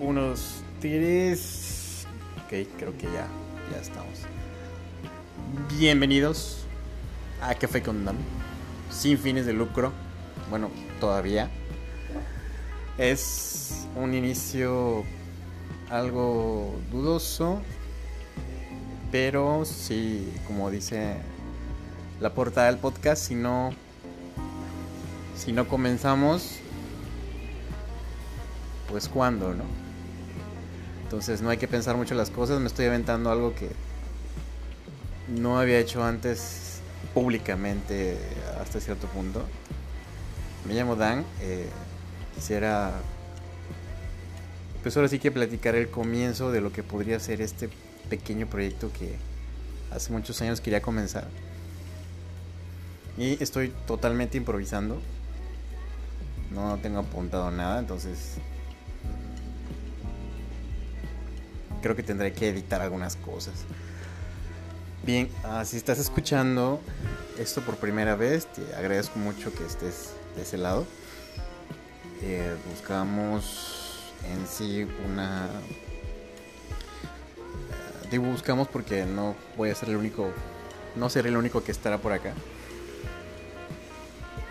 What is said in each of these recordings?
Unos tres. Ok, creo que ya, ya estamos. Bienvenidos a Café con Dan. Sin fines de lucro. Bueno, todavía. Es un inicio algo dudoso. Pero sí, como dice la portada del podcast, si no. Si no comenzamos, pues cuándo, ¿no? Entonces no hay que pensar mucho las cosas, me estoy aventando algo que no había hecho antes públicamente hasta cierto punto. Me llamo Dan, eh, quisiera pues ahora sí que platicar el comienzo de lo que podría ser este pequeño proyecto que hace muchos años quería comenzar. Y estoy totalmente improvisando. No tengo apuntado nada, entonces creo que tendré que editar algunas cosas. Bien, ah, si estás escuchando esto por primera vez, te agradezco mucho que estés de ese lado. Eh, buscamos en sí una... Digo buscamos porque no voy a ser el único, no seré el único que estará por acá.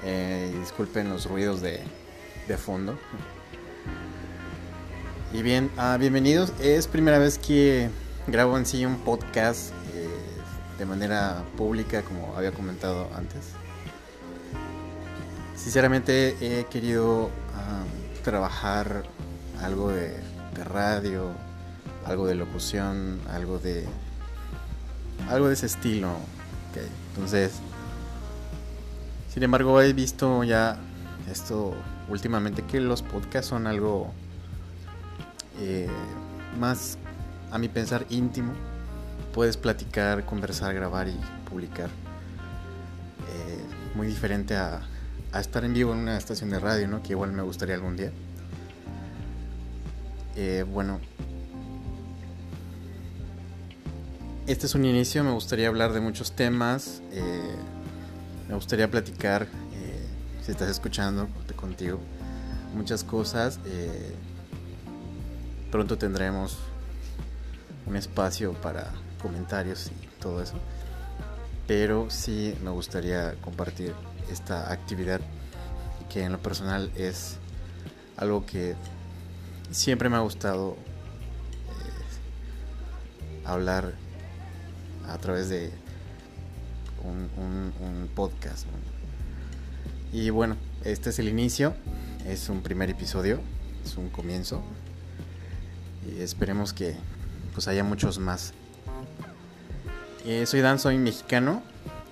Eh, disculpen los ruidos de, de fondo. Y bien, ah, bienvenidos. Es primera vez que grabo en sí un podcast eh, de manera pública, como había comentado antes. Sinceramente he querido trabajar algo de, radio, algo de locución, algo de algo de ese estilo. Entonces, sin embargo, he visto ya esto últimamente que los podcasts son algo eh, más, a mi pensar, íntimo. Puedes platicar, conversar, grabar y publicar. Eh, muy diferente a, estar en vivo en una estación de radio, ¿no? Que igual me gustaría algún día. Eh, bueno, este es un inicio, me gustaría hablar de muchos temas, me gustaría platicar, si estás escuchando contigo, muchas cosas pronto tendremos un espacio para comentarios y todo eso. Pero sí me gustaría compartir esta actividad que en lo personal es algo que siempre me ha gustado eh, hablar a través de un, un podcast. Y bueno, este es el inicio, es un primer episodio, es un comienzo y esperemos que pues haya muchos más. Eh, soy Dan, soy mexicano,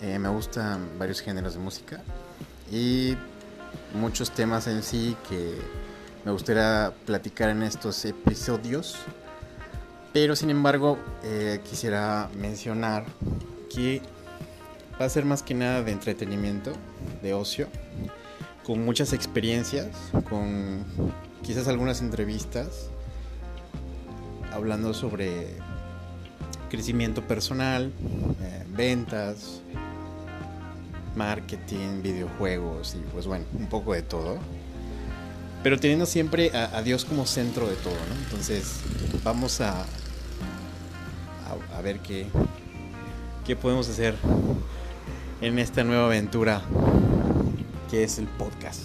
eh, me gustan varios géneros de música y muchos temas en sí que me gustaría platicar en estos episodios. Pero sin embargo, eh, quisiera mencionar que va a ser más que nada de entretenimiento, de ocio, con muchas experiencias, con quizás algunas entrevistas hablando sobre crecimiento personal, eh, ventas, marketing, videojuegos y pues bueno, un poco de todo. Pero teniendo siempre a, Dios como centro de todo, ¿no? Entonces vamos a, a, ver qué, qué podemos hacer en esta nueva aventura que es el podcast.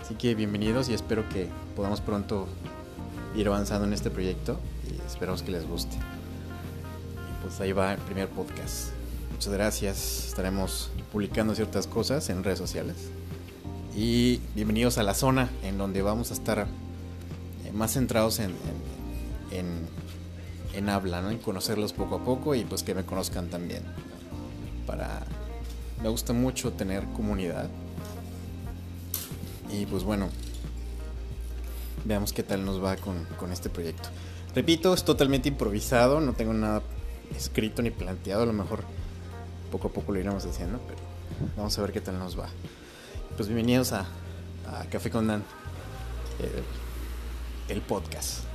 Así que bienvenidos y espero que podamos pronto ir avanzando en este proyecto y esperamos que les guste. Y pues ahí va el primer podcast. Muchas gracias. Estaremos publicando ciertas cosas en redes sociales. Y bienvenidos a la zona en donde vamos a estar eh, más centrados en, en, en, habla, ¿no? en conocerlos poco a poco y pues que me conozcan también. Para... Me gusta mucho tener comunidad. Y pues bueno, veamos qué tal nos va con, este proyecto. Repito, es totalmente improvisado, no tengo nada escrito ni planteado, a lo mejor poco a poco lo iremos haciendo, pero vamos a ver qué tal nos va. Pues bienvenidos a, Café con Dan, el podcast.